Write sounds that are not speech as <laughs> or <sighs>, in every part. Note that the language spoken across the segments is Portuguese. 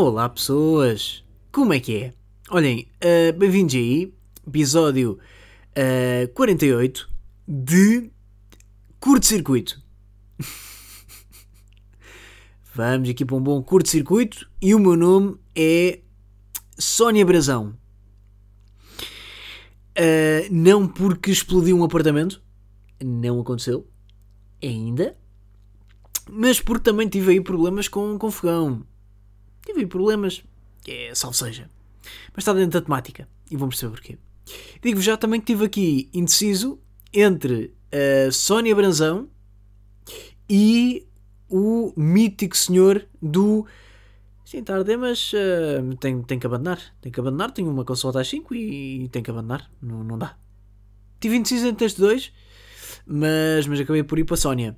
Olá pessoas, como é que é? Olhem, uh, bem-vindos aí, episódio uh, 48 de curto-circuito. <laughs> Vamos aqui para um bom curto-circuito e o meu nome é Sónia Brazão. Uh, não porque explodiu um apartamento, não aconteceu ainda, mas porque também tive aí problemas com, com fogão. Tive problemas, é salvo seja. Mas está dentro da temática e vamos perceber porquê. Digo-vos já também que estive aqui indeciso entre a Sónia Branzão e o mítico senhor do. Sim, tarde, mas uh, tem, tem que abandonar. Tem que abandonar. Tenho uma consulta às 5 e, e tem que abandonar. Não, não dá. Tive indeciso entre estes dois, mas, mas acabei por ir para a Sónia.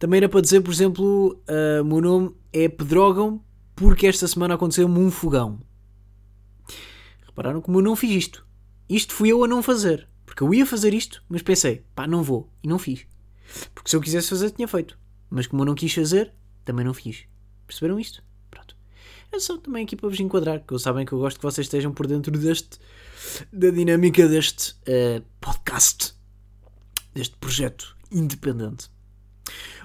Também era para dizer, por exemplo, uh, meu nome é Pedrógão porque esta semana aconteceu-me um fogão. Repararam como eu não fiz isto. Isto fui eu a não fazer. Porque eu ia fazer isto, mas pensei, pá, não vou. E não fiz. Porque se eu quisesse fazer, tinha feito. Mas como eu não quis fazer, também não fiz. Perceberam isto? Pronto. É só também aqui para vos enquadrar, que sabem que eu gosto que vocês estejam por dentro deste, da dinâmica deste uh, podcast, deste projeto independente.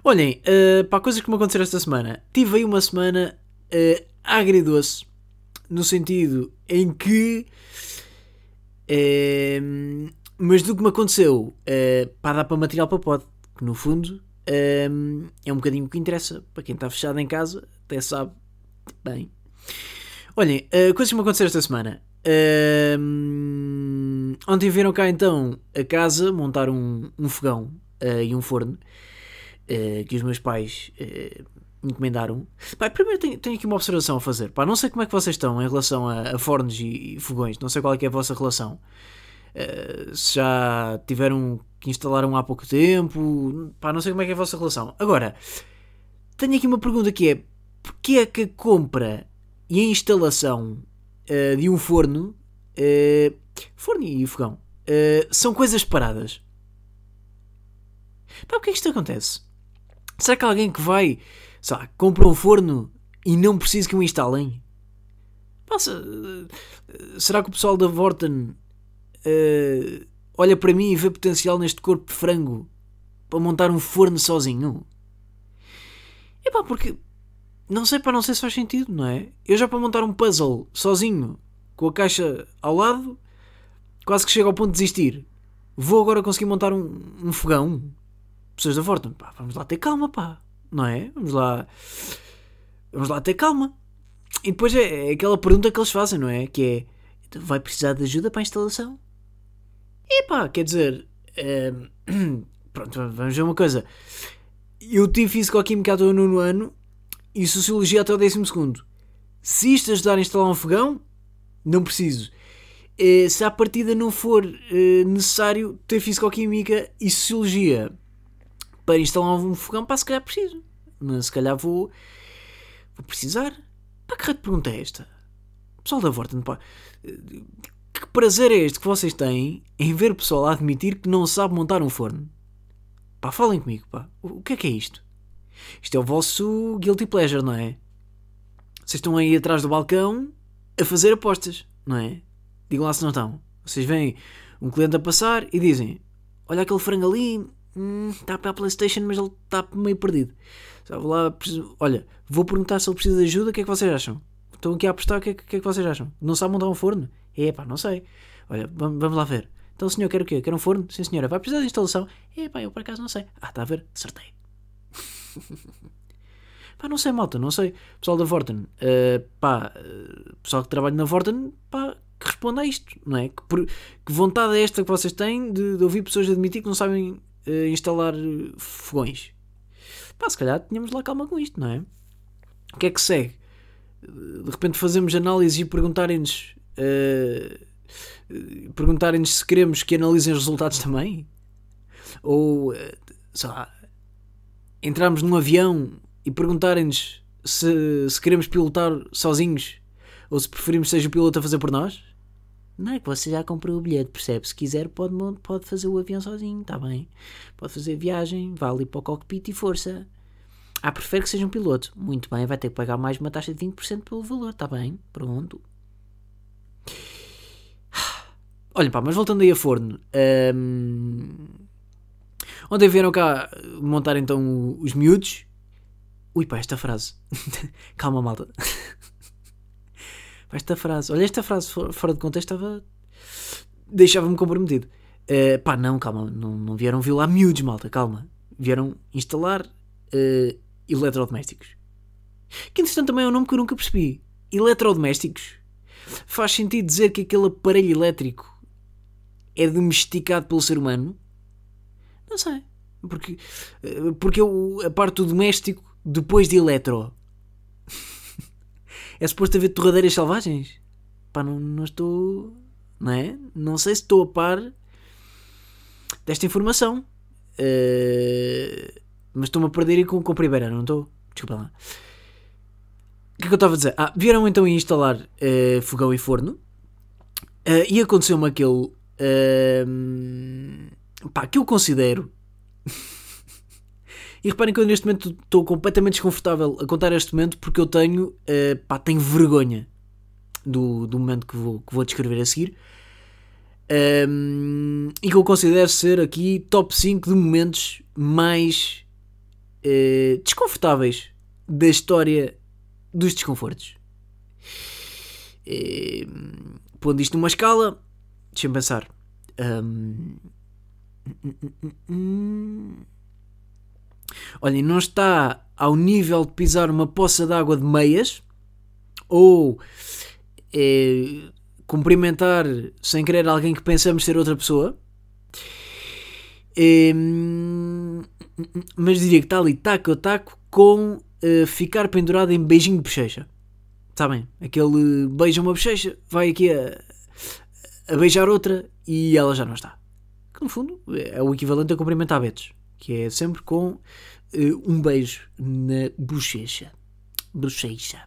Olhem, uh, para coisas que me aconteceram esta semana. Tive aí uma semana uh, agridoce, no sentido em que. Uh, mas do que me aconteceu, uh, pá, dá para material para pod, que no fundo uh, é um bocadinho o que interessa. Para quem está fechado em casa, até sabe bem. Olhem, coisas que me aconteceram esta semana. Ontem viram cá então a casa montar um, um fogão e um forno que os meus pais encomendaram. Pá, primeiro tenho, tenho, aqui uma observação a fazer. Pá, não sei como é que vocês estão em relação a, a fornos e, e, fogões. Não sei qual é, é a vossa relação. Uh, se já tiveram que instalar um há pouco tempo. Pá, não sei como é que é a vossa relação. Agora, tenho aqui uma pergunta que é: porquê é que a compra e a instalação uh, de um forno, uh, forno e fogão, são coisas separadas? Pá, que é que isto acontece? Será que alguém que vai sabe, compra um forno e não precisa que o instalem? Passa, será que o pessoal da Vorten uh, olha para mim e vê potencial neste corpo de frango para montar um forno sozinho? É pá, porque não sei para não sei se faz sentido, não é? Eu já para montar um puzzle sozinho, com a caixa ao lado, quase que chego ao ponto de desistir. Vou agora conseguir montar um, um fogão? Pessoas da Vorten, pá, vamos lá ter calma, pá não é? Vamos lá. Vamos lá ter calma. E depois é, é aquela pergunta que eles fazem, não é? Que é: então vai precisar de ajuda para a instalação? E pá, quer dizer. É, <clears throat> pronto, vamos ver uma coisa. Eu tive Físico-Química até o nono ano e Sociologia até o décimo segundo. Se isto ajudar a instalar um fogão, não preciso. É, se à partida não for é, necessário ter Físico-Química e Sociologia para instalar um fogão, pá, se calhar preciso. Mas se calhar vou, vou precisar. Pá, que raio de pergunta é esta? Pessoal da Vorten, pá, que prazer é este que vocês têm em ver o pessoal a admitir que não sabe montar um forno? Pá, falem comigo, pá. O que é que é isto? Isto é o vosso guilty pleasure, não é? Vocês estão aí atrás do balcão a fazer apostas, não é? Digam lá se não estão. Vocês veem um cliente a passar e dizem: Olha aquele frango ali, hum, está para a Playstation, mas ele está meio perdido. vou lá, olha, vou perguntar se ele precisa de ajuda, o que é que vocês acham? Estão aqui a apostar, o que é, que, é que vocês acham? Não sabe montar um forno? É pá, não sei. Olha, vamos, vamos lá ver. Então senhor quer o quê? Quer um forno? Sim senhora. Vai precisar de instalação? É pá, eu por acaso não sei. Ah, está a ver? Acertei. <laughs> pá, não sei, malta, não sei. Pessoal da Vorten, uh, pá, uh, pessoal que trabalha na Vorten, pá, que responda a isto, não é? Que, por, que vontade é esta que vocês têm de, de ouvir pessoas admitir que não sabem uh, instalar fogões. Pá, se calhar tínhamos lá calma com isto, não é? O que é que segue? De repente fazemos análises e perguntarem-nos uh, perguntarem-nos se queremos que analisem os resultados também? Ou, uh, sei lá, entrarmos num avião e perguntarem-nos se, se queremos pilotar sozinhos ou se preferimos seja o piloto a fazer por nós? Não é que você já comprou o bilhete, percebe? Se quiser, pode, pode fazer o avião sozinho, está bem? Pode fazer viagem, vá ali para o cockpit e força. Ah, prefere que seja um piloto. Muito bem, vai ter que pagar mais uma taxa de 20% pelo valor. Está bem, pronto. <sighs> Olha pá, mas voltando aí a forno. hum, ontem vieram cá montar então os miúdos. Ui pá, esta frase. <laughs> Calma, malta. <laughs> Esta frase. Olha, esta frase fo- fora de contexto estava. deixava-me comprometido. Eh, pá, não, calma. Não, não vieram violar miúdos, malta. Calma. Vieram instalar eh, eletrodomésticos. Que entretanto também é um nome que eu nunca percebi. Eletrodomésticos. Faz sentido dizer que aquele aparelho elétrico é domesticado pelo ser humano? Não sei. Porque, eh, porque eu, a parte do doméstico depois de eletro. É suposto haver torradeiras selvagens? Pá, não, não estou. Não é? Não sei se estou a par desta informação. Eh, mas estou-me a perder com, com a primeira, não estou? Desculpa lá. O que é que eu estava a dizer? Ah, vieram então instalar eh, fogão e forno. Eh, e aconteceu-me aquele. ehm, pá, que eu considero. E reparem que eu neste momento estou completamente desconfortável a contar este momento porque eu tenho. eh, pá, tenho vergonha do, do momento que vou, que vou descrever a seguir. Ehm, e que eu considero ser aqui top 5 de momentos mais eh, desconfortáveis da história dos desconfortos. Eh, pondo isto numa escala, deixa-me pensar. Ahm, Olhem, não está ao nível de pisar uma poça de água de meias ou eh, cumprimentar sem querer alguém que pensamos ser outra pessoa. Em, mas diria que está ali taco a taco com eh, ficar pendurado em beijinho de bochecha. Sabem? Aquele beija uma bochecha, vai aqui a, a beijar outra e ela já não está. Que no fundo é o equivalente a cumprimentar betos, que é sempre com eh, um beijo na bochecha. Bochecha.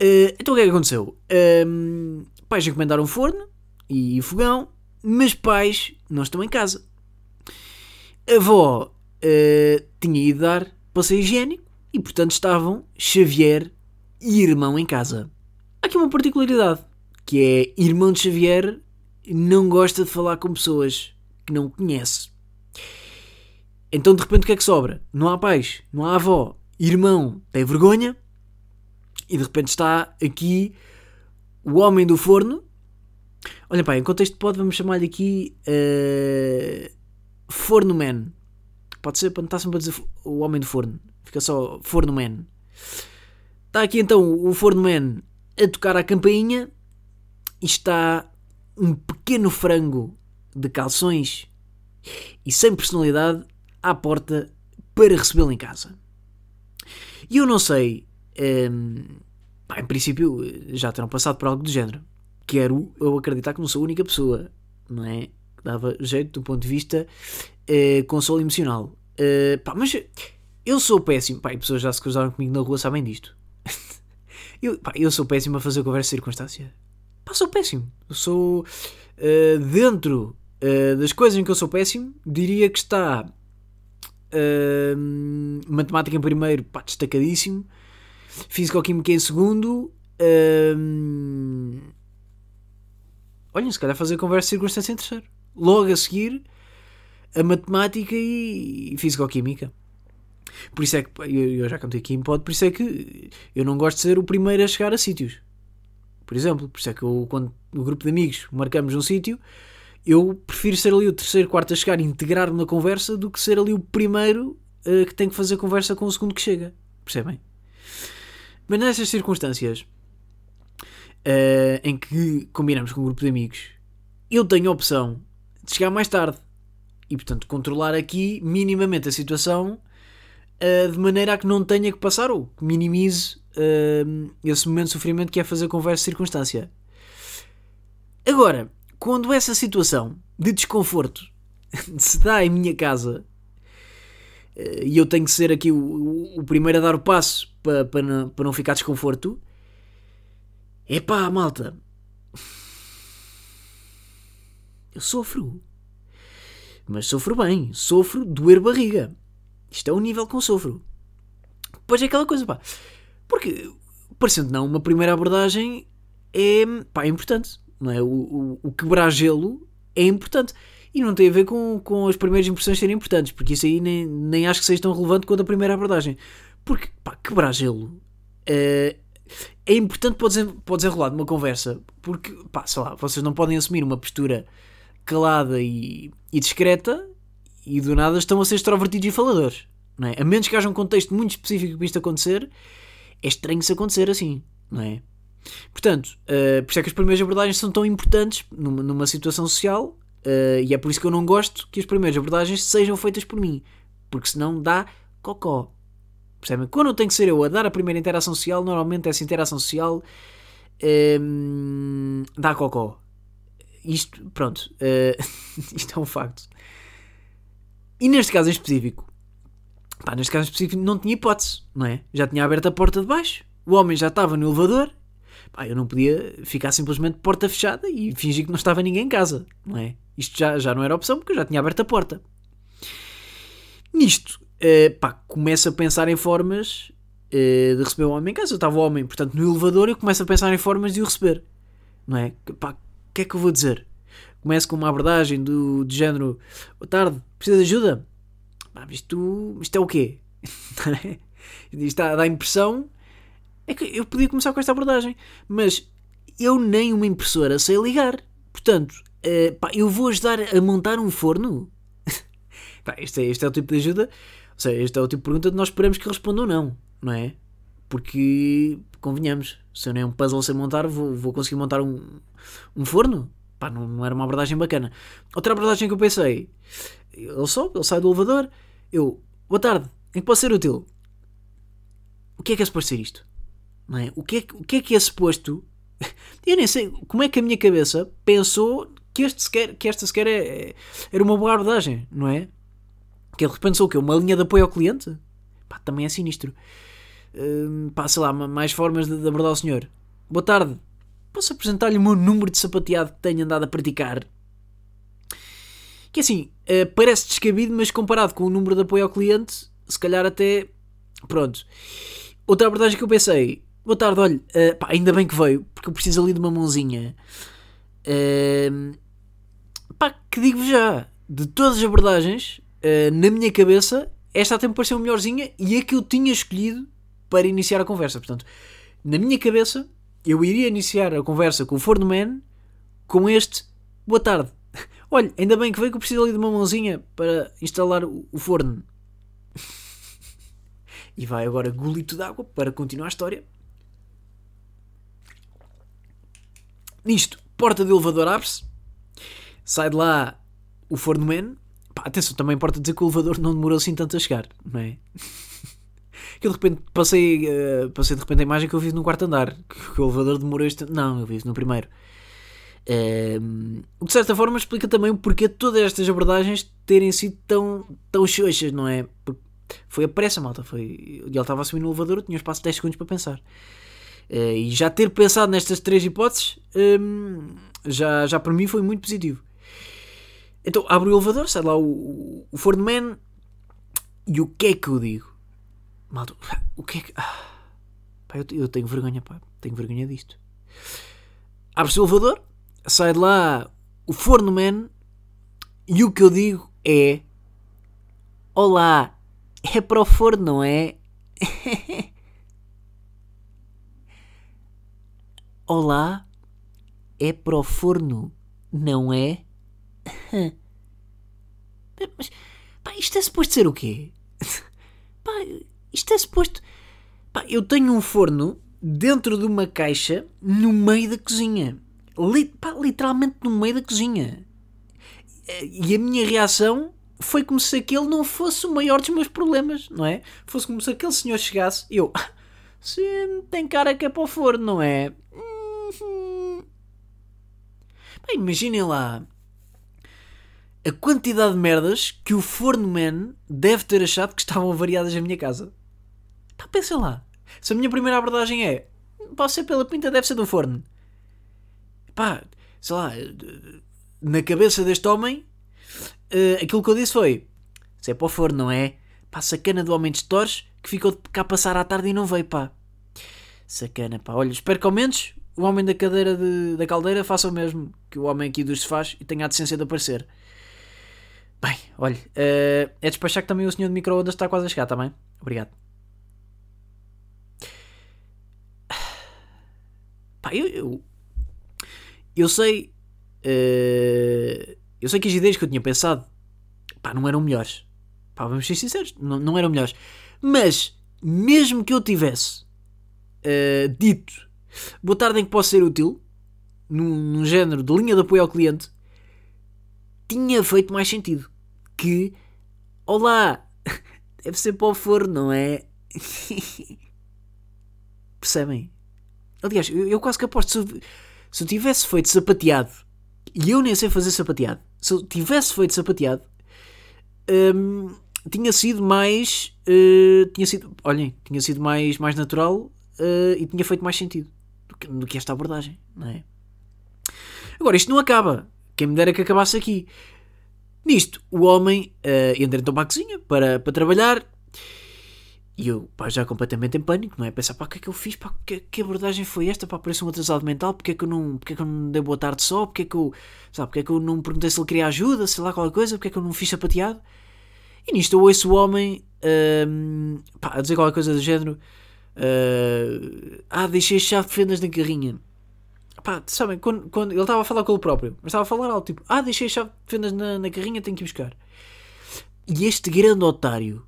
Eh, então o que é que aconteceu? Um, pais encomendaram forno e fogão, mas pais não estão em casa. A avó eh, tinha ido dar passeio higiênico e, portanto, estavam Xavier e irmão em casa. Há aqui uma particularidade, que é irmão de Xavier não gosta de falar com pessoas que não conhece. Então, de repente, o que é que sobra? Não há pais, não há avó, irmão tem vergonha e de repente está aqui o homem do forno. Olha, pá, em contexto pode, vamos chamar-lhe aqui eh, Forno Man. Pode ser para não estar sempre a dizer o homem do forno. Fica só Forno Man. Está aqui então o Forno Man a tocar a campainha e está um pequeno frango de calções e sem personalidade à porta para recebê-lo em casa. E eu não sei, hum, em princípio já terão passado por algo do género. Quero eu acreditar que não sou a única pessoa, não é? Que dava jeito do ponto de vista eh, consolo emocional. Eh, pá, mas eu sou péssimo, pá, e pessoas já se cruzaram comigo na rua sabem disto. <laughs> eu, pá, eu sou péssimo a fazer conversa de circunstância. Pá, sou péssimo. Eu sou eh, dentro das coisas em que eu sou péssimo, diria que está eh, matemática em primeiro, pá, destacadíssimo. Físico-química em segundo. eh, olhem, se calhar fazer conversa de circunstância em terceiro. Logo a seguir, a matemática e, e físico-química. Por isso é que, eu, eu já contei aqui em pod, por isso é que eu não gosto de ser o primeiro a chegar a sítios. Por exemplo, por isso é que eu, quando no grupo de amigos marcamos um sítio, eu prefiro ser ali o terceiro, quarto a chegar e integrar-me na conversa do que ser ali o primeiro eh, que tem que fazer conversa com o segundo que chega. Percebem? Mas nessas circunstâncias eh, em que combinamos com um grupo de amigos, eu tenho a opção de chegar mais tarde e, portanto, controlar aqui minimamente a situação eh, de maneira a que não tenha que passar ou que minimize esse momento de sofrimento que é fazer conversa circunstância. Agora, quando essa situação de desconforto <laughs> se dá em minha casa eh, e eu tenho que ser aqui o, o- o primeiro a dar o passo para, não, não ficar desconforto, epá, malta, eu sofro. Mas sofro bem, sofro doer barriga. Isto é o nível que eu sofro. depois é aquela coisa, pá. Porque, parecendo não, uma primeira abordagem é, pá, é importante, não é? O, o, o quebrar gelo é importante. E não tem a ver com, com as primeiras impressões serem importantes, porque isso aí nem, nem acho que seja tão relevante quanto a primeira abordagem. Porque, pá, quebrar gelo é, é importante para o desenrolar de uma conversa, porque, pá, sei lá, vocês não podem assumir uma postura calada e, e discreta e do nada estão a ser extrovertidos e faladores. Não é? A menos que haja um contexto muito específico para isto acontecer, é estranho se acontecer assim, não é? Portanto, uh, por isso é que as primeiras abordagens são tão importantes numa, numa situação social uh, e é por isso que eu não gosto que as primeiras abordagens sejam feitas por mim, porque senão dá cocó. Percebem? Quando tenho que ser eu a dar a primeira interação social, normalmente essa interação social um, ehm, dá cocó. Isto, pronto, uh, <laughs> isto é um facto. E neste caso em específico, pá, neste caso em específico não tinha hipótese, não é? Já tinha aberto a porta de baixo, o homem já estava no elevador, pá, eu não podia ficar simplesmente porta fechada e fingir que não estava ninguém em casa, não é? Isto já, já não era opção porque eu já tinha aberto a porta. Nisto, uh, pá, começo a pensar em formas uh, de receber o homem em casa. Eu estava o homem, portanto, no elevador, eu começo a pensar em formas de o receber, não é? Pá, o que é que eu vou dizer? Começo com uma abordagem do, do género: Boa tarde, precisa de ajuda? Ah, isto, isto é o quê? <laughs> isto dá, dá a impressão. É que eu podia começar com esta abordagem, mas eu nem uma impressora sei ligar. Portanto, uh, pá, eu vou ajudar a montar um forno? <laughs> pá, este, é, este é o tipo de ajuda, ou seja, este é o tipo de pergunta que nós esperamos que respondam não, não é? Porque, convenhamos, se eu nem um puzzle sei montar, vou, vou conseguir montar um, um forno? Pá, não, não, era uma abordagem bacana. Outra abordagem que eu pensei, ele sobe, ele sai do elevador, eu, boa tarde, em que posso ser útil? O que é que é suposto ser isto? Não é? O, que é, o que é que é suposto? <laughs> Eu nem sei como é que a minha cabeça pensou que, este sequer, que esta sequer é, é, era uma boa abordagem, não é? Que ele pensou o quê? Uma linha de apoio ao cliente? Pá, também é sinistro. Hum, pá, sei lá, mais formas de, de abordar o senhor. Boa tarde. Posso apresentar-lhe o meu número de sapateado que tenho andado a praticar? Que assim, uh, parece descabido, mas comparado com o número de apoio ao cliente, se calhar até. Pronto. Outra abordagem que eu pensei. Boa tarde, olha, uh, pá, ainda bem que veio, porque eu preciso ali de uma mãozinha. Uh, pá, que digo já, de todas as abordagens, uh, na minha cabeça, esta até me pareceu melhorzinha e a que eu tinha escolhido para iniciar a conversa. Portanto, na minha cabeça, eu iria iniciar a conversa com o Forno Man com este boa tarde. <laughs> Olha, ainda bem que veio que eu preciso ali de uma mãozinha para instalar o forno. <laughs> e vai agora golito de água para continuar a história. Nisto, porta de elevador abre-se, sai de lá o forno man. Pá, atenção, também importa dizer que o elevador não demorou assim tanto a chegar, não é? <laughs> que eu de repente passei, uh, passei de repente a imagem que eu vivo no quarto andar. Que o elevador demorou este. Não, eu vivo no primeiro. Uh, o que de certa forma explica também o porquê todas estas abordagens terem sido tão, tão xoxas, não é? Porque foi a pressa, malta. Foi, ele estava a subir no elevador, eu tinha espaço de 10 segundos para pensar. Uh, e já ter pensado nestas três hipóteses um, já, já para mim foi muito positivo. Então abre o elevador, sai lá o, o Ford Man e o que é que eu digo? Malta, o que é que. Ah, pá, eu, eu, tenho vergonha, pá, tenho vergonha disto. Abre-se o elevador, sai de lá o forno man e o que eu digo é: Olá, é para o forno, não é? <laughs> Olá, é para o forno, não é? <laughs> Mas, pá, isto é suposto ser o quê? <laughs> Pá, isto é suposto. Pá, eu tenho um forno dentro de uma caixa no meio da cozinha. Li, pá, literalmente no meio da cozinha. E a minha reação foi como se aquele não fosse o maior dos meus problemas, não é? Fosse como se aquele senhor chegasse e eu. <laughs> Sim, tem cara que é para o forno, não é? Uhum. imaginem lá a quantidade de merdas que o forno man deve ter achado que estavam variadas na minha casa. Pá, pensem lá. Se a minha primeira abordagem é pode ser pela pinta, deve ser do forno. Pá, sei lá, na cabeça deste homem, uh, aquilo que eu disse foi: se é para o forno, não é? Pá, sacana do homem de stores que ficou de cá passar à tarde e não veio, pá. Sacana, pá. Olha, espero que ao menos o homem da cadeira de, da caldeira faça o mesmo que o homem aqui dos sofás e tenha a decência de aparecer. Bem, olha, uh, é despachar que também o senhor de micro-ondas está quase a chegar, também. Tá Obrigado. Pá, eu, eu, eu sei. Uh, eu sei que as ideias que eu tinha pensado pá, não eram melhores. Pá, vamos ser sinceros, não, não eram melhores. Mas, mesmo que eu tivesse uh, dito boa tarde em que posso ser útil, num, num género de linha de apoio ao cliente, tinha feito mais sentido. Que, olá, <laughs> deve ser para o forno, não é? <laughs> Percebem? Aliás, eu, eu, quase que aposto, se eu, se eu tivesse feito sapateado, e eu nem sei fazer sapateado, se eu tivesse feito sapateado, hum, tinha sido mais. Uh, tinha sido. Olhem, tinha sido mais, mais natural uh, e tinha feito mais sentido do que, esta abordagem, não é? Agora, isto não acaba. Quem me dera que acabasse aqui. Nisto, o homem uh, entra então para a cozinha para, para trabalhar e eu, pá, já completamente em pânico, não é? Pensar, pá, o que é que eu fiz? Pá, que, que abordagem foi esta? Pá, parece um atrasado mental. Porque é que eu não, porque é que eu não dei boa tarde só? Porque é que eu, sabe, é que eu não perguntei se ele queria ajuda? Sei lá, qualquer coisa? Porque é que eu não fiz sapateado? E nisto eu ouço o homem uh, pá, a dizer qualquer coisa do género. Uh, ah, deixei a chave de fendas na carrinha. Pá, sabem, quando, quando ele estava a falar com ele próprio, mas estava a falar algo tipo: Ah, deixei a chave de fendas na, na carrinha, tenho que ir buscar. E este grande otário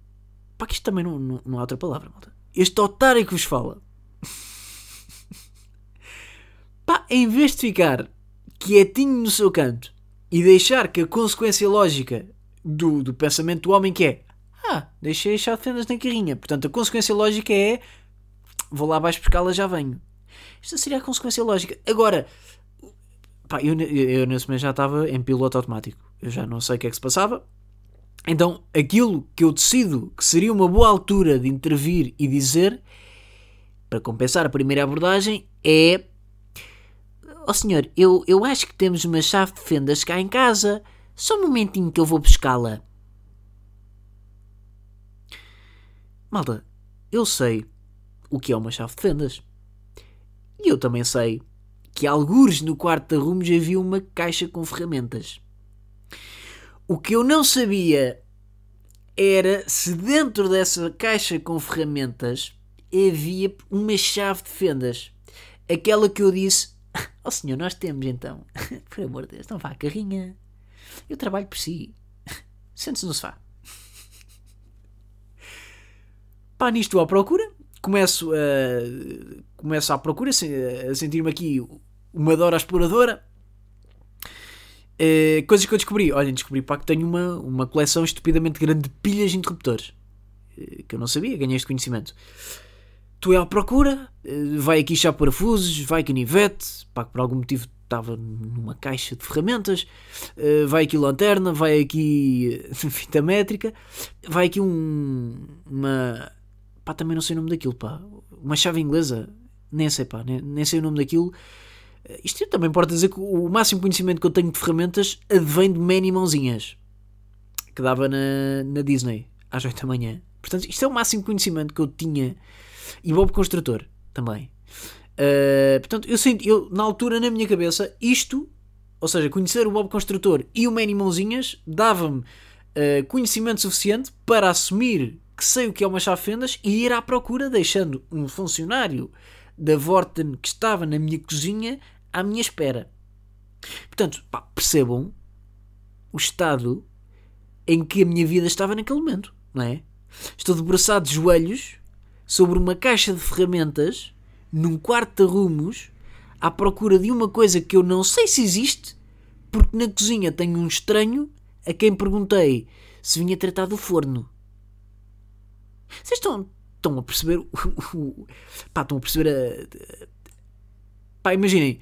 Pá, que isto também não, não, não há outra palavra, malta. Este otário que vos fala. <laughs> Pá, em vez de ficar quietinho no seu canto e deixar que a consequência lógica do, do pensamento do homem que é ah, deixei as chave fendas na carrinha. Portanto, a consequência lógica é vou lá abaixo buscá-la, já venho. Isto seria a consequência lógica. Agora, pá, eu, eu, nesse momento já estava em piloto automático. Eu já não sei o que é que se passava. Então, aquilo que eu decido que seria uma boa altura de intervir e dizer, para compensar a primeira abordagem, é: Ó oh, senhor, eu, eu acho que temos uma chave de fendas cá em casa. Só um momentinho que eu vou buscá-la. Malta, eu sei o que é uma chave de fendas. E eu também sei que algures no quarto de arrumos havia uma caixa com ferramentas. O que eu não sabia era se dentro dessa caixa com ferramentas havia uma chave de fendas. Aquela que eu disse: Ó oh, senhor, nós temos então. <laughs> Por amor de Deus, não vá à carrinha. Eu trabalho por si. Sente-se no sofá. Pá, nisto à procura. Começo a. Começo à procura, a sentir-me aqui uma Dora exploradora. Uh, coisas que eu descobri. Olhem, descobri pá, que tenho uma, uma coleção estupidamente grande de pilhas de interruptores. Uh, que eu não sabia, ganhei este conhecimento. Tu é à procura, uh, vai aqui já parafusos, vai canivete, pá, que por algum motivo estava numa caixa de ferramentas, vai aqui lanterna, vai aqui <laughs> fita métrica, vai aqui um, uma. Pá, também não sei o nome daquilo, pá, uma chave inglesa, nem sei, pá, nem, nem sei o nome daquilo isto também pode dizer que o máximo conhecimento que eu tenho de ferramentas advém de Manny Mãozinhas, que dava na, na Disney às 8 da manhã. Portanto, isto é o máximo conhecimento que eu tinha. E Bob Construtor também. Uh, portanto, eu senti, eu, na altura, na minha cabeça, isto, ou seja, conhecer o Bob Construtor e o Manny Mãozinhas, dava-me uh, conhecimento suficiente para assumir que sei o que é uma chave fendas e ir à procura, deixando um funcionário da Vorten que estava na minha cozinha à minha espera. Portanto, pá, percebam o estado em que a minha vida estava naquele momento, não é? Estou debruçado de joelhos sobre uma caixa de ferramentas num quarto de arrumos à procura de uma coisa que eu não sei se existe, porque na cozinha tenho um estranho a quem perguntei se vinha tratar do forno. Vocês estão, estão a perceber o, pá, estão a perceber a, pá, imaginem,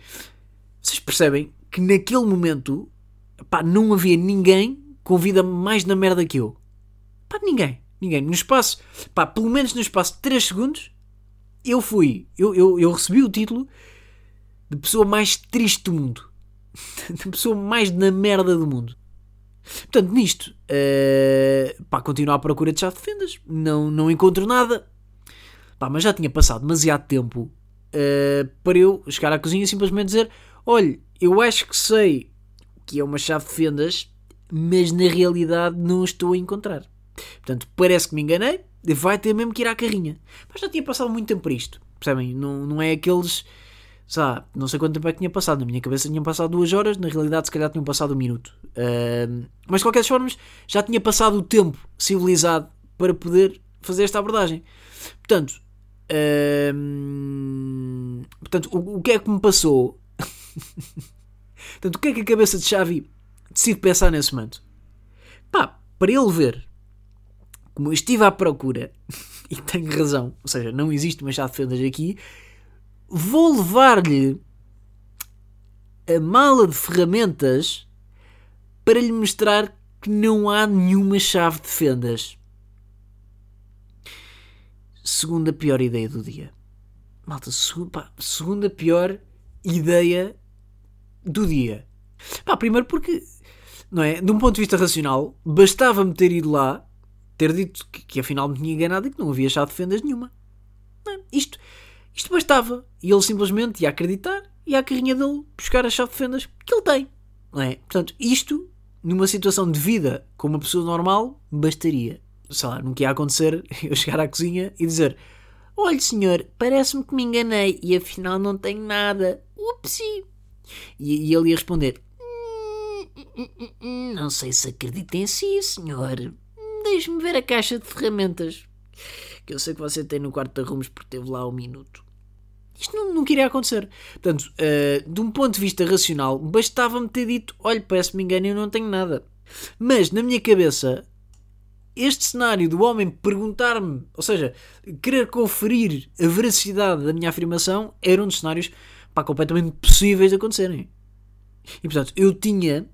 vocês percebem que naquele momento pá, não havia ninguém com vida mais na merda que eu. Pá, ninguém, ninguém. No espaço, pá, pelo menos no espaço de 3 segundos, eu fui, eu, eu, eu recebi o título de pessoa mais triste do mundo, <laughs> de pessoa mais na merda do mundo. Portanto, nisto, uh, pá, continuo à procura de chave de fendas, não, não encontro nada. Pá, mas já tinha passado demasiado tempo uh, para eu chegar à cozinha e simplesmente dizer: Olha, eu acho que sei que é uma chave de fendas, mas na realidade não estou a encontrar. Portanto, parece que me enganei, vai ter mesmo que ir à carrinha. Mas já tinha passado muito tempo para isto, percebem? Não, não é aqueles sabe, não sei quanto tempo é que tinha passado, na minha cabeça tinham passado duas horas, na realidade se calhar tinham passado um minuto. Uh, mas de qualquer forma já tinha passado o tempo civilizado para poder fazer esta abordagem. Portanto, uh, portanto o, o, que é que me passou? <laughs> portanto, o que é que a cabeça de Xavi decide pensar nesse momento? Pá, para ele ver como eu estive à procura, <laughs> e tenho razão, ou seja, não existe uma chave de fendas aqui, vou levar-lhe a mala de ferramentas para lhe mostrar que não há nenhuma chave de fendas. Segunda pior ideia do dia. Malta, pá, segunda pior ideia do dia. Pá, primeiro porque, não é? De um ponto de vista racional, bastava-me ter ido lá, ter dito que, que afinal me tinha enganado e que não havia chave de fendas nenhuma. Não, isto, isto bastava. E ele simplesmente ia acreditar e a carrinha dele buscar a chave de fendas que ele tem. Não é? Portanto, isto, numa situação de vida com uma pessoa normal, bastaria. Sei lá, nunca ia acontecer <laughs> eu chegar à cozinha e dizer: Olha, senhor, parece-me que me enganei e afinal não tenho nada. Upsi! E, e ele ia responder: hum, Não sei se acredita em si, senhor. Deixe-me ver a caixa de ferramentas que eu sei que você tem no quarto de arrumos porque teve lá um minuto. Isto não, não queria acontecer. Portanto, uh, de um ponto de vista racional, bastava-me ter dito: olha, parece-me engano, eu não tenho nada. Mas na minha cabeça, este cenário do homem perguntar-me, ou seja, querer conferir a veracidade da minha afirmação, era um dos cenários pá, completamente possíveis de acontecerem. E portanto, eu tinha,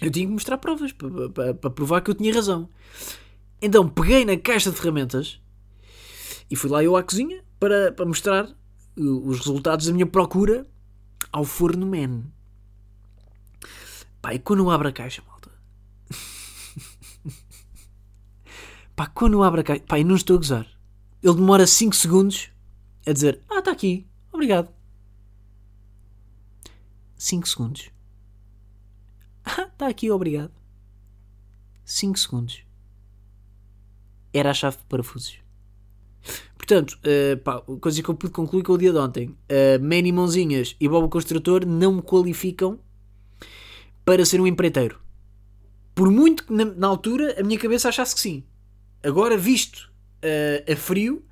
eu tinha que mostrar provas para, para, para provar que eu tinha razão. Então peguei na caixa de ferramentas e fui lá eu à cozinha para, para mostrar os resultados da minha procura ao forno man. Pá, e quando abro a caixa, malta? <laughs> pá, quando abro a caixa... Pá, e não estou a gozar. Ele demora 5 segundos a dizer, ah, está aqui, obrigado. 5 segundos. <laughs> Ah, está aqui, obrigado. 5 segundos. Era a chave de parafusos. Portanto, uh, pá, coisa que eu pude concluir com o dia de ontem: uh, Manny Mãozinhas e Bobo Construtor não me qualificam para ser um empreiteiro. Por muito que na, na altura a minha cabeça achasse que sim. Agora, visto uh, a frio,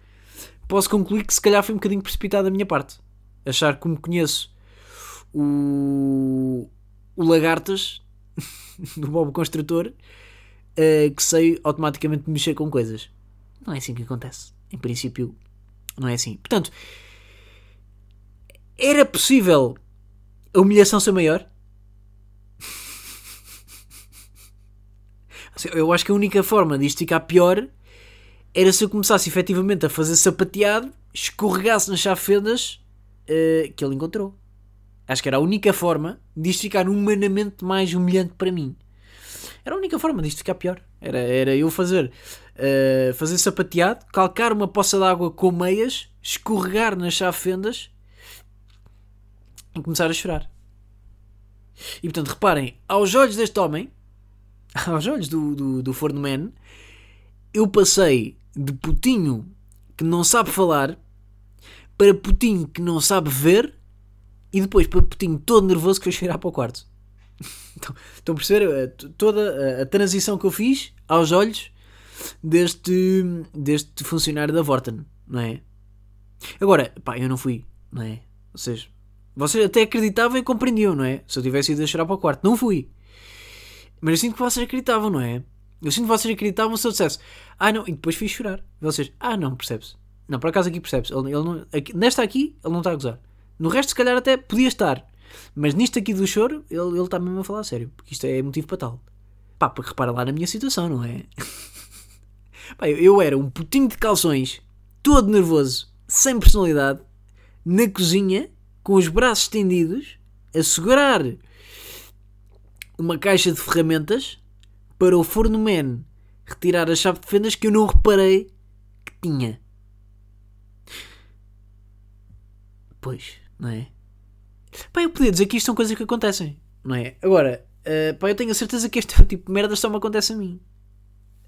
posso concluir que se calhar foi um bocadinho precipitado da minha parte. Achar que, como conheço o, o Lagartas <laughs> do Bobo Construtor, uh, que sei automaticamente mexer com coisas. Não é assim que acontece. Em princípio, não é assim. Portanto, era possível a humilhação ser maior? <laughs> Eu acho que a única forma disto ficar pior era se eu começasse efetivamente a fazer sapateado, escorregasse nas chafendas uh, que ele encontrou. Acho que era a única forma disto ficar humanamente mais humilhante para mim. Era a única forma disto ficar pior. Era, era eu fazer, uh, fazer sapateado, calcar uma poça d'água com meias, escorregar nas chave-fendas e começar a chorar. E portanto, reparem, aos olhos deste homem, <laughs> aos olhos do, do, do Forno Man, eu passei de putinho que não sabe falar para putinho que não sabe ver e depois para putinho todo nervoso que foi cheirar para o quarto. Então, estão a perceber eh, toda a, transição que eu fiz aos olhos deste, deste funcionário da Vorten, não é? Agora, pá, eu não fui, não é? Seja, vocês até acreditavam e compreendiam, não é? Se eu tivesse ido a chorar para o quarto, não fui. Mas eu sinto que vocês acreditavam, não é? Eu sinto que vocês acreditavam se eu dissesse, ah não, e depois fiz chorar. Vocês, ah não, percebes? Não, por acaso aqui percebes. Ele, ele não, aqui, nesta aqui, ele não está a gozar. No resto, se calhar, até podia estar. Mas nisto aqui do choro, ele, está mesmo a falar a sério. Porque isto é motivo para tal. Pá, porque repara lá na minha situação, não é? <laughs> Pá, eu, eu era um putinho de calções, todo nervoso, sem personalidade, na cozinha, com os braços estendidos, a segurar uma caixa de ferramentas, para o forno man retirar a chave de fendas que eu não reparei que tinha. Pois, não é? Pá, eu podia dizer que isto são coisas que acontecem, não é? Agora, uh, pá, eu tenho a certeza que este <laughs> tipo de merda só me acontece a mim.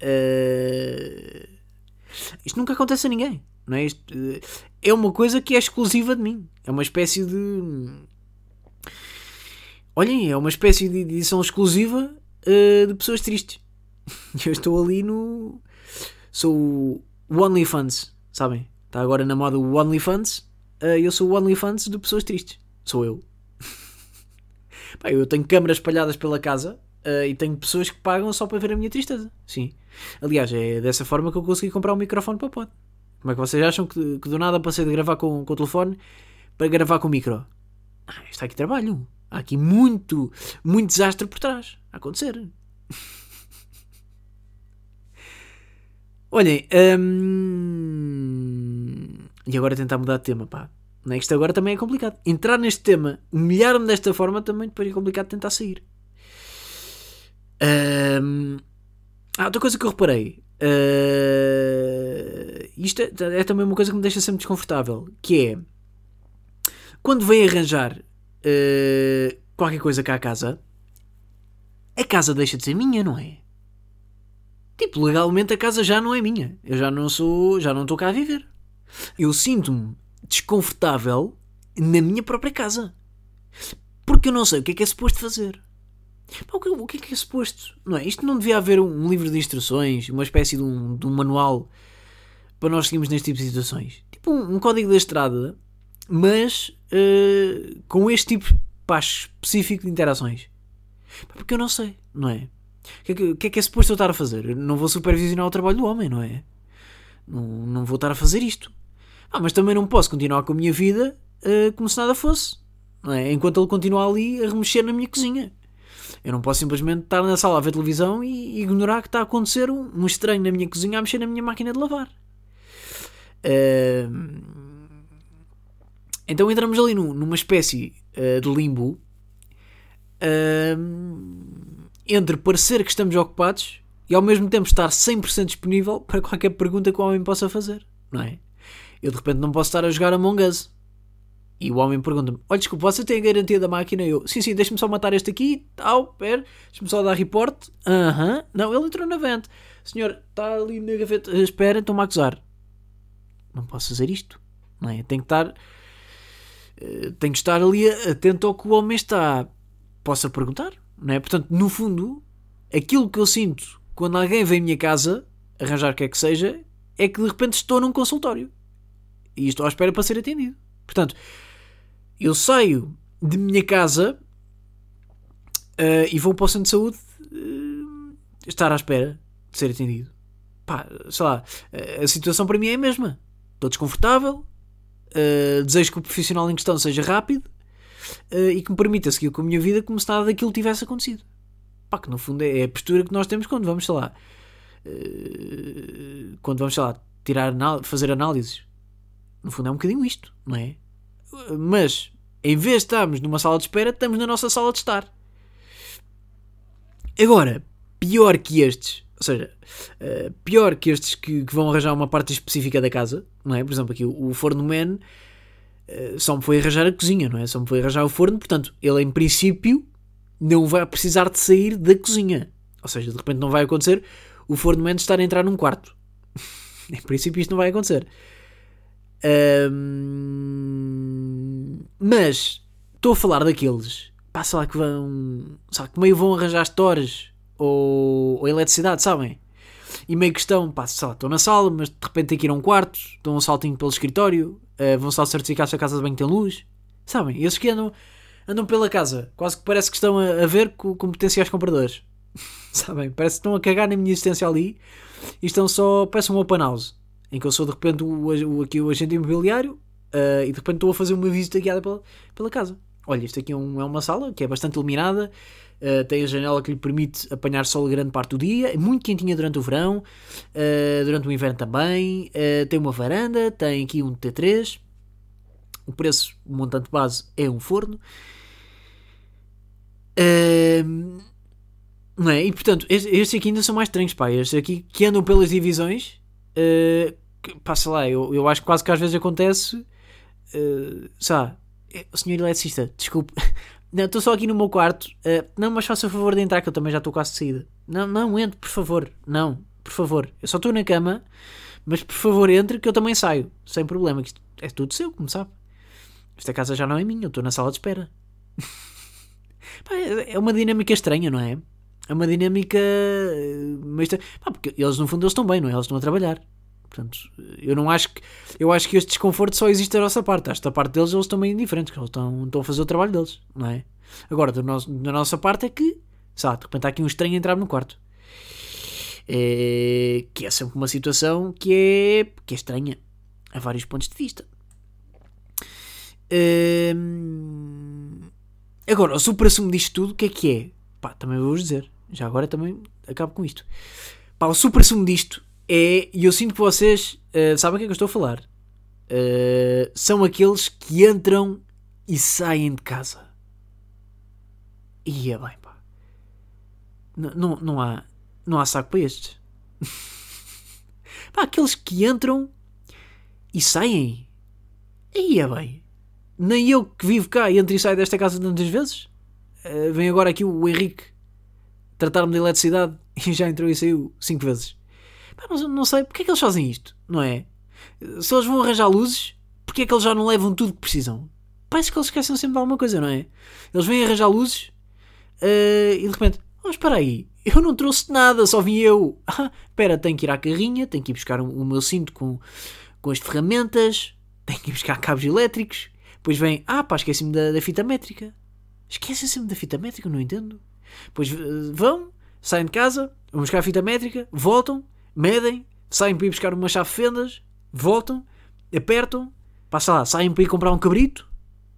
Uh, isto nunca acontece a ninguém, não é? Isto, uh, é uma coisa que é exclusiva de mim. É uma espécie de. Olhem, é uma espécie de edição exclusiva uh, de pessoas tristes. <laughs> Eu estou ali no. Sou o OnlyFans, sabem? Está agora na moda o OnlyFans. Uh, eu sou o OnlyFans de pessoas tristes. Sou eu. <laughs> Eu tenho câmaras espalhadas pela casa uh, e tenho pessoas que pagam só para ver a minha tristeza. Sim. Aliás, é dessa forma que eu consegui comprar um microfone para o pod. Como é que vocês acham que, que do nada passei de gravar com, com o telefone para gravar com o micro? Ah, está aqui trabalho. Há aqui muito, muito desastre por trás a acontecer. <laughs> Olhem, hum... e agora tentar mudar de tema, pá. Não é isto agora também é complicado. Entrar neste tema, humilhar-me desta forma, também depois é complicado tentar sair. Um... Ah, outra coisa que eu reparei. Uh... Isto é, é, também uma coisa que me deixa sempre desconfortável. Que é... Quando vem arranjar uh... qualquer coisa cá à casa, a casa deixa de ser minha, não é? Tipo, legalmente a casa já não é minha. Eu já não sou... Já não estou cá a viver. Eu sinto-me desconfortável na minha própria casa. Porque eu não sei o que é que é suposto fazer. O que é que é suposto? Não é? Isto não devia haver um livro de instruções, uma espécie de um, de um manual para nós seguirmos neste tipo de situações. Tipo um, um código da estrada, mas uh, com este tipo pá, específico de interações. Porque eu não sei, não é? O que é que, que, é, que é suposto eu estar a fazer? Eu não vou supervisionar o trabalho do homem, não é? Não, não vou estar a fazer isto. Ah, mas também não posso continuar com a minha vida uh, como se nada fosse. É? Enquanto ele continua ali a remexer na minha cozinha. Eu não posso simplesmente estar na sala a ver televisão e ignorar que está a acontecer um, estranho na minha cozinha a mexer na minha máquina de lavar. Uh, então entramos ali numa espécie uh, de limbo uh, entre parecer que estamos ocupados e ao mesmo tempo estar 100% disponível para qualquer pergunta que o homem possa fazer, não é? Eu de repente não posso estar a jogar Among Us. E o homem pergunta-me: Olha, desculpa, você tem a garantia da máquina? Eu, sim, sim, deixa-me só matar este aqui. Tal, pera, deixa-me só dar report. Aham, uh -huh. não, ele entrou na vente. Senhor, está ali na gaveta. Espera, estão-me a acusar. Não posso fazer isto. Não é? Tenho que estar. Eh, tenho que estar ali atento ao que o homem está. Possa perguntar, não é? Portanto, no fundo, aquilo que eu sinto quando alguém vem à minha casa arranjar o que é que seja é que de repente estou num consultório e estou à espera para ser atendido. Portanto, eu saio de minha casa uh, e vou para o centro de saúde uh, estar à espera de ser atendido. Pá, sei lá, a situação para mim é a mesma. Estou desconfortável, uh, desejo que o profissional em questão seja rápido e que me permita seguir com a minha vida como se nada daquilo tivesse acontecido. Pá, que no fundo é a postura que nós temos quando vamos, sei lá, quando vamos, sei lá, tirar, fazer análises no fundo é um bocadinho isto, não é? Mas, em vez de estarmos numa sala de espera, estamos na nossa sala de estar. Agora, pior que estes, ou seja, uh, pior que estes que, que, vão arranjar uma parte específica da casa, não é? Por exemplo, aqui o, o forno man uh, só me foi arranjar a cozinha, não é? Só me foi arranjar o forno, portanto, ele em princípio não vai precisar de sair da cozinha. Ou seja, de repente não vai acontecer o forno man estar a entrar num quarto. <laughs> em princípio isto não vai acontecer. Mas estou a falar daqueles, sei lá que vão, lá, que meio vão arranjar stores ou, ou eletricidade, sabem? E meio que estão, pá, sei lá, estão na sala, mas de repente têm que ir a um quarto, dão um saltinho pelo escritório, uh, vão só certificar se a casa de banho tem luz, sabem? Esses que andam, andam pela casa, quase que parece que estão a, a ver com, com potenciais compradores, <laughs> sabem? Parece que estão a cagar na minha existência ali e estão só, parece um open house em que eu sou de repente o, o, aqui o agente imobiliário uh, e de repente estou a fazer uma visita guiada pela, pela casa. Olha, isto aqui é, um, é uma sala que é bastante iluminada, uh, tem a janela que lhe permite apanhar sol grande parte do dia, é muito quentinha durante o verão, uh, durante o inverno também, tem uma varanda, tem aqui um T3, o preço, o montante base é um forno. Não é? E portanto, estes aqui ainda são mais estranhos, pá. Estes aqui que andam pelas divisões, uh, pá, sei lá, eu, eu acho que quase que às vezes acontece, uh, sabe, o senhor eletricista, desculpe, <laughs> não, estou só aqui no meu quarto, uh, não, mas faça o favor de entrar que eu também já estou quase de saída. Não, não, entre, por favor, não, por favor, eu só estou na cama, mas por favor entre que eu também saio, sem problema, que isto é tudo seu, como sabe. Esta casa já não é minha, eu estou na sala de espera. <laughs> é, é uma dinâmica estranha, não é? É uma dinâmica. Eh, mas, pá, porque eles, no fundo, eles estão bem, não é? Eles estão a trabalhar. Portanto, eu não acho que. Eu acho que este desconforto só existe da nossa parte. Esta parte deles, eles estão bem indiferentes, eles estão, estão a fazer o trabalho deles, não é? Agora, do nosso, da nossa parte é que, sabe, de repente há aqui um estranho a entrar no quarto. É, que é sempre uma situação que é, que é estranha a vários pontos de vista. É, agora, o supra-sumo disto tudo, o que é que é? Pá, também vou-vos dizer. Já agora também acabo com isto. Pá, o super sumo disto é, e eu sinto que vocês uh, sabem o que é que eu estou a falar. Uh, são aqueles que entram e saem de casa. E é bem, pá. Não, não, há, não há saco para estes. <laughs> pá, aqueles que entram e saem. E é bem. Nem eu que vivo cá entro e saio desta casa tantas vezes. Uh, vem agora aqui o Henrique tratar-me de eletricidade <laughs> e já entrou e saiu cinco vezes. Pá, não, não, sei, porque é que eles fazem isto, não é? Se eles vão arranjar luzes, porque é que eles já não levam tudo que precisam? Parece que eles esquecem sempre de alguma coisa, não é? Eles vêm arranjar luzes uh, e de repente, oh, espera aí, eu não trouxe nada, só vim eu. <laughs> Ah, espera, tenho que ir à carrinha, tenho que ir buscar o, o meu cinto com, com as ferramentas, <laughs> tenho que ir buscar cabos elétricos. Depois vem, ah pá, esqueci-me da, da fita métrica. Esquecem-se da fita métrica, não entendo. Depois eh, vão, saem de casa, vão buscar a fita métrica, voltam, medem, saem para ir buscar uma chave de fendas, voltam, apertam, passa lá, saem para ir comprar um cabrito,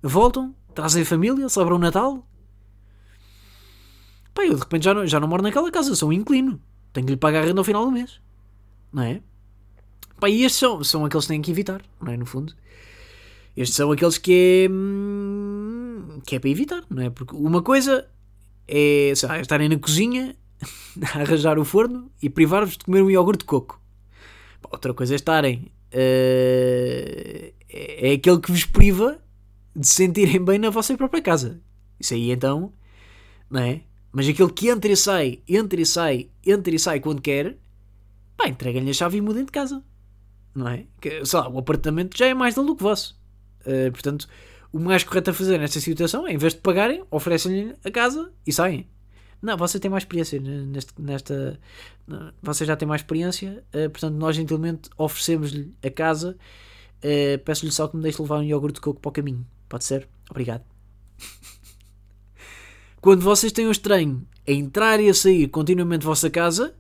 voltam, trazem a família, celebram o Natal. Pá, eu de repente já não, já não moro naquela casa, sou um inclino. Tenho que lhe pagar a renda ao final do mês. Não é? Pá, e estes são, são aqueles que têm que evitar, não é? No fundo. Estes são aqueles que é. Hum, que é para evitar, não é? Porque uma coisa é lá, estarem na cozinha a <laughs> arranjar o forno e privar-vos de comer um iogurte de coco. Outra coisa é estarem. Uh, é aquele que vos priva de se sentirem bem na vossa própria casa. Isso aí então, não é? Mas aquele que entra e sai, entra e sai, entra e sai quando quer, pá, entreguem-lhe a chave e mudem de casa. Não é? Que, sei lá, o apartamento já é mais dele do que vosso. Uh, portanto, o mais correto a fazer nesta situação é, em vez de pagarem, oferecem-lhe a casa e saem. Não, você tem mais experiência neste, nesta. Você já tem mais experiência, uh, portanto, nós gentilmente oferecemos-lhe a casa. Uh, Peço-lhe só que me deixe levar um iogurte de coco para o caminho. Pode ser? Obrigado. <laughs> Quando vocês têm um estranho a entrar e a sair continuamente da vossa casa,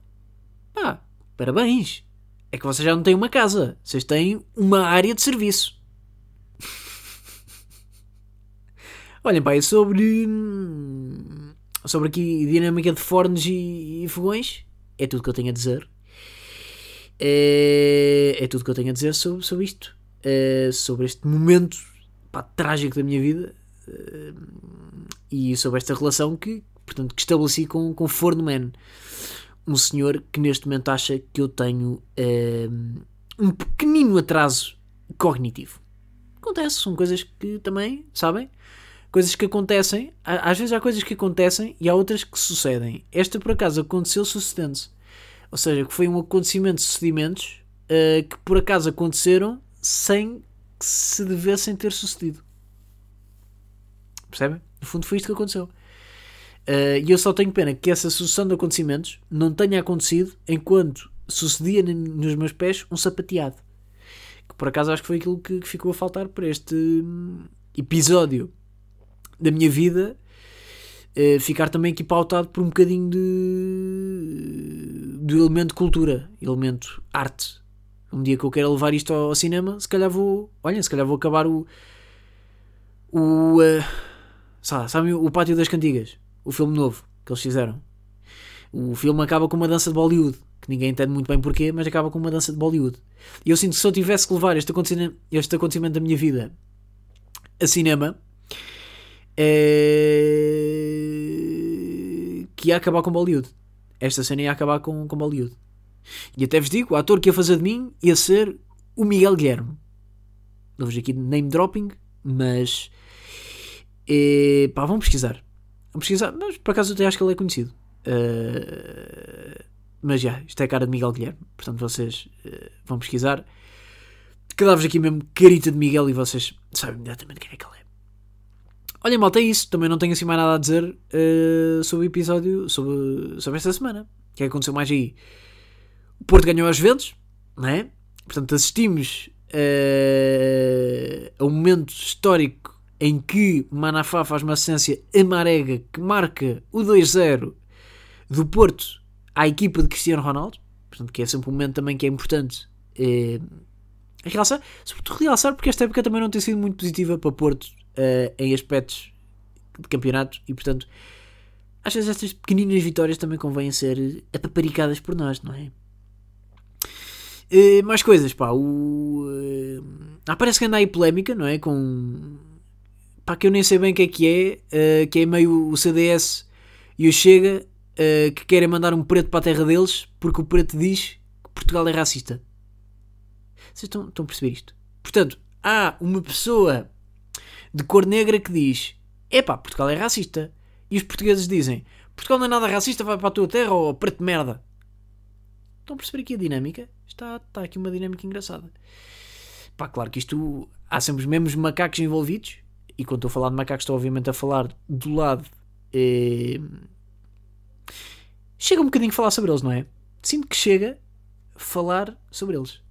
pá, parabéns. É que vocês já não têm uma casa, vocês têm uma área de serviço. Olhem, pá, é sobre. Sobre aqui dinâmica de fornos e, e fogões. É tudo que eu tenho a dizer. É, é tudo que eu tenho a dizer sobre, sobre isto. É, sobre este momento pá, trágico da minha vida. É, e sobre esta relação que, portanto, que estabeleci com, com Forno Man. Um senhor que neste momento acha que eu tenho um pequenino atraso cognitivo. Acontece, são coisas que também, sabem? Coisas que acontecem, às vezes há coisas que acontecem e há outras que sucedem. Esta por acaso aconteceu sucedendo-se. Ou seja, que foi um acontecimento de sucedimentos uh, que por acaso aconteceram sem que se devessem ter sucedido. Percebem? No fundo foi isto que aconteceu. Uh, e eu só tenho pena que essa sucessão de acontecimentos não tenha acontecido enquanto sucedia nos meus pés um sapateado. Que por acaso acho que foi aquilo que, que ficou a faltar para este hum, episódio da minha vida uh, ficar também aqui pautado por um bocadinho de, de elemento cultura, elemento arte. Um dia que eu quero levar isto ao, ao cinema, se calhar vou. Olha, se calhar vou acabar o. O. Uh, sabe, sabe o Pátio das Cantigas? O filme novo que eles fizeram. O filme acaba com uma dança de Bollywood, que ninguém entende muito bem porquê, mas acaba com uma dança de Bollywood. E eu sinto que se eu tivesse que levar este acontecimento, este acontecimento da minha vida a cinema, é... que ia acabar com Bollywood. Esta cena ia acabar com, com Bollywood. E até vos digo, o ator que ia fazer de mim ia ser o Miguel Guilherme. Dou-vos aqui name dropping, mas. É, pá, vão pesquisar. Vão pesquisar, mas por acaso eu até acho que ele é conhecido. Uh, mas já, isto é a cara de Miguel Guilherme. Portanto, vocês uh, vão pesquisar. Que dá-vos aqui mesmo carita de Miguel e vocês sabem imediatamente quem é que ele é. Olha, malta, é isso. Também não tenho assim mais nada a dizer uh, sobre o episódio, sobre, sobre esta semana. O que é aconteceu mais aí? O Porto ganhou aos Juventus, não é? Portanto, assistimos uh, a um momento histórico em que Manafá faz uma assistência a Marega que marca o 2-0 do Porto à equipa de Cristiano Ronaldo. Portanto, que é sempre um momento também que é importante uh, realçar. Sobretudo realçar porque esta época também não tem sido muito positiva para Porto uh, em aspectos de campeonato e, portanto, às vezes estas pequeninas vitórias também convêm ser apaparicadas por nós, não é? Uh, mais coisas, pá. O, uh, ah, parece que anda aí polémica, não é? Com. pá, que eu nem sei bem o que é que é. Uh, que é meio o CDS e o Chega que querem mandar um preto para a terra deles porque o preto diz que Portugal é racista. Vocês estão, estão a perceber isto? Portanto, há uma pessoa de cor negra que diz: Epá, Portugal é racista. E os portugueses dizem: Portugal não é nada racista, vai para a tua terra ou preto de merda. Estão a perceber aqui a dinâmica? Está, está aqui uma dinâmica engraçada. Pá, claro que isto. Há sempre os mesmos macacos envolvidos. E quando estou a falar de macacos, estou obviamente a falar do lado. Eh... Chega um bocadinho a falar sobre eles, não é? Sinto que chega a falar sobre eles.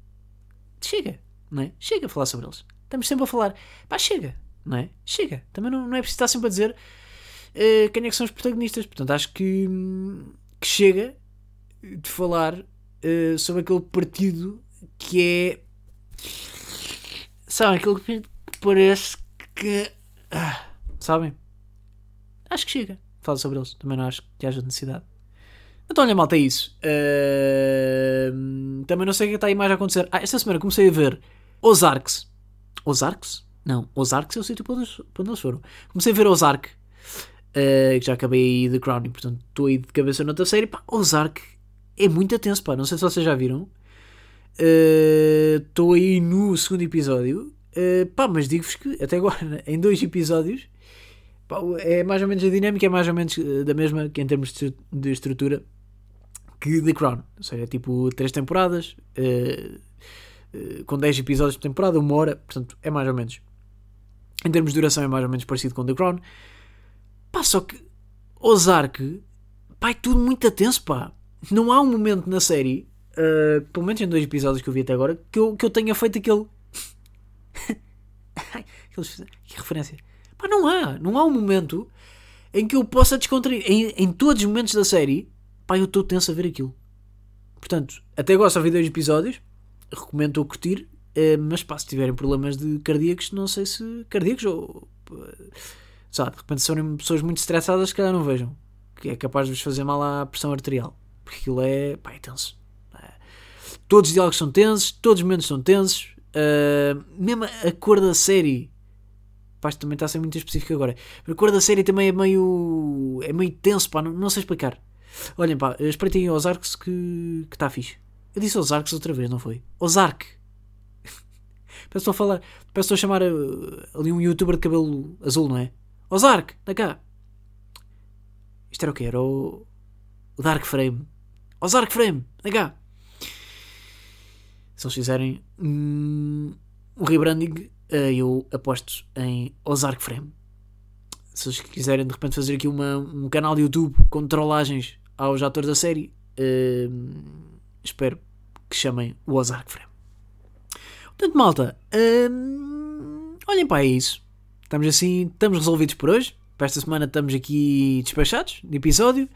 Chega, não é? Chega a falar sobre eles. Estamos sempre a falar. Pá, chega não é? Chega. Também não, não é preciso estar sempre a dizer uh, quem é que são os protagonistas. Portanto, acho que, que chega de falar uh, sobre aquele partido que é. Sabem? Aquele que parece que. Ah, sabem? Acho que chega. Fala sobre eles. Também não acho que haja necessidade. Então, olha, malta, é isso. Uh, também não sei o que está aí mais a acontecer. Ah, esta semana comecei a ver Ozarks. Ozarks? Não, Ozark é o sítio para onde, eles foram. Comecei a ver Ozark, uh, que já acabei The Crown, e portanto estou aí de cabeça noutra série. Pá, Ozark é muito tenso, pá. Não sei se vocês já viram. Eh, estou uh, aí no segundo episódio. Uh, pá, mas digo-vos que até agora, <laughs> em dois episódios, pá, é mais ou menos a dinâmica, é mais ou menos da mesma que em termos de, estrutura que The Crown. Ou seja, é tipo três temporadas. com 10 episódios por temporada, uma hora, portanto é mais ou menos em termos de duração é mais ou menos parecido com The Crown. Pá, só que Ozark, pá, é tudo muito atenso, pá. Não há um momento na série, uh, pelo menos em dois episódios que eu vi até agora, que eu, que eu tenha feito <laughs> aquele. que referência. Pá, não há. Não há um momento em que eu possa descontrair. Em, em todos os momentos da série, pá, eu estou tenso a ver aquilo. Portanto, até agora só vi dois episódios. Recomendo a curtir. Uh, mas pá, se tiverem problemas de cardíacos, não sei se. cardíacos ou. sabe, de repente forem pessoas muito estressadas, se calhar não vejam. Que é capaz de vos fazer mal à pressão arterial. Porque aquilo é. pá, é tenso. É. Todos os diálogos são tensos, todos os momentos são tensos. Uh, mesmo a cor da série. Pá, isto também está a ser muito específico agora. A cor da série também é meio. é meio tenso, pá, não, não sei explicar. Olhem, pá, espreitem aos arcos que está fixe. Eu disse arcos outra vez, não foi? Ozark. Estou a falar. Parece a chamar uh, ali um youtuber de cabelo azul, não é? Ozark, da cá. Isto era o quê? Era o, o Dark Frame. Ozark Frame, da cá. Se eles fizerem um, um rebranding, uh, eu aposto em Ozark Frame. Se eles quiserem de repente fazer aqui uma, um canal de YouTube com trollagens aos atores da série, uh, espero que chamem o Ozark Frame. Portanto, malta, hum, olhem para isso. Estamos assim, estamos resolvidos por hoje. Para esta semana estamos aqui despachados de episódio.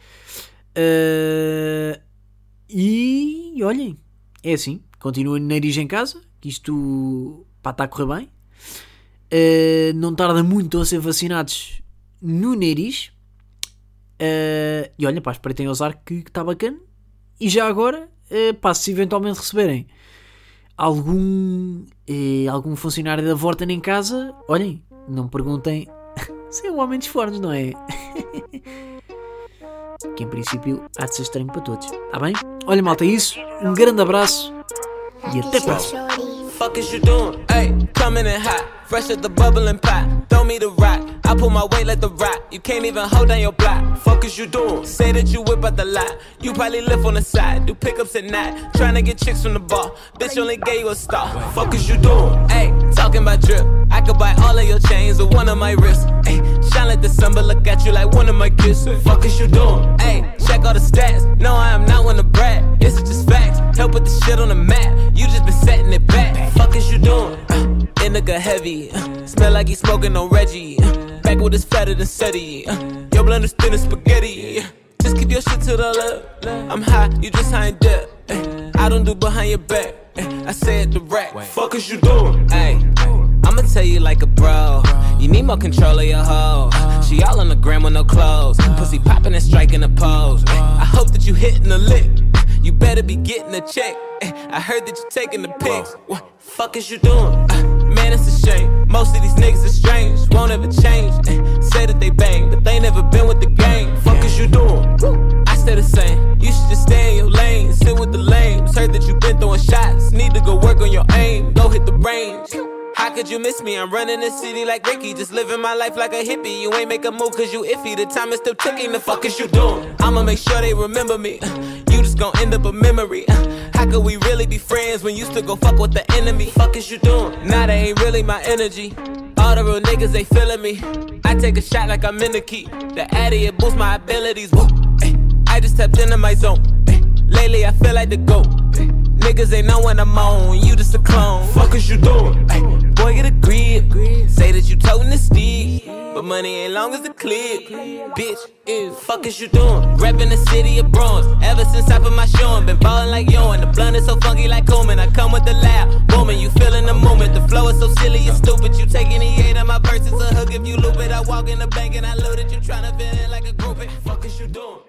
Uh, e olhem, é assim. Continuem nariz em casa, que isto está a correr bem. Uh, não tarda muito a ser vacinados no nariz. Uh, e olha, pá, espreitem usar que está bacana. E já agora, uh, pá, se eventualmente receberem algum, eh, algum funcionário da Vorten em casa, olhem, não perguntem <laughs> se é um homem de fornos, não é? <laughs> que em princípio há de ser estranho para todos. Está bem? Olha, malta, é isso. Um grande abraço e até a próxima. Fuck is you doing? Hey, coming in hot, fresh as the bubbling pot. Throw me the rock, I pull my weight like the rock. You can't even hold down your block. Fuck is you doing? Say that you whip out the lot. You probably live on the side, do pickups at night. Trying to get chicks from the bar. Bitch only gave you a star. Fuck is you doing? Hey, talking about drip. I could buy all of your chains with one of my wrists. Hey, shine like the sun, but look at you like one of my kisses. Fuck is you doing? Hey, check all the stats. No, I am not one to brag. This is just facts. Help put the shit on the map. You just been setting it back. Fuck is you doing? Uh, nigga heavy. Uh, smell like he smoking on Reggie. Uh, back with his fatter than SETI. Uh, your blend is thin as spaghetti. Just keep your shit to the left. I'm high, you just high in depth. Uh, I don't do behind your back. Uh, I say it direct. Fuck is you doing? Hey. I'ma tell you like a bro. You need more control of your hoe. She all on the gram with no clothes. Pussy popping and striking a pose. I hope that you hitting the lick. You better be getting a check. I heard that you taking the pics. What fuck is you doing? Uh. Most of these niggas are strange. Won't ever change. Say that they bang, but they never been with the game. Fuck is you doing? I stay the same. You should just stay in your lane. Sit with the lames. Heard that you been throwing shots. Need to go work on your aim. Go hit the range. How could you miss me? I'm running the city like Ricky, just living my life like a hippie. You ain't make a move cause you iffy. The time is still ticking. The fuck is you doing? I'ma make sure they remember me. You just gon' end up a memory. How could we really be friends when you still go fuck with the enemy? Fuck is you doing? Nah, they ain't really my energy. All the real niggas, they feeling me. I take a shot like I'm in the key. The addy, it boosts my abilities. Woo, eh. I just tapped into my zone. eh. Lately, I feel like the GOAT. eh. Niggas ain't know when I'm on, you just a clone. Fuck is you doing? Boy, get a grip. Say that you toting the stick, but money ain't long as the clip. Bitch, ew, fuck is you doing? Reppin' the city of bronze. Ever since I put my show on, been ballin' like yo, and the blunt is so funky like Coleman. I come with the loud booming, you feelin' the moment. The flow is so silly and stupid. You taking the eight of my verses a hook if you loop it. I walk in the bank and I load it. You tryna fit in like a group. Fuck is you doing?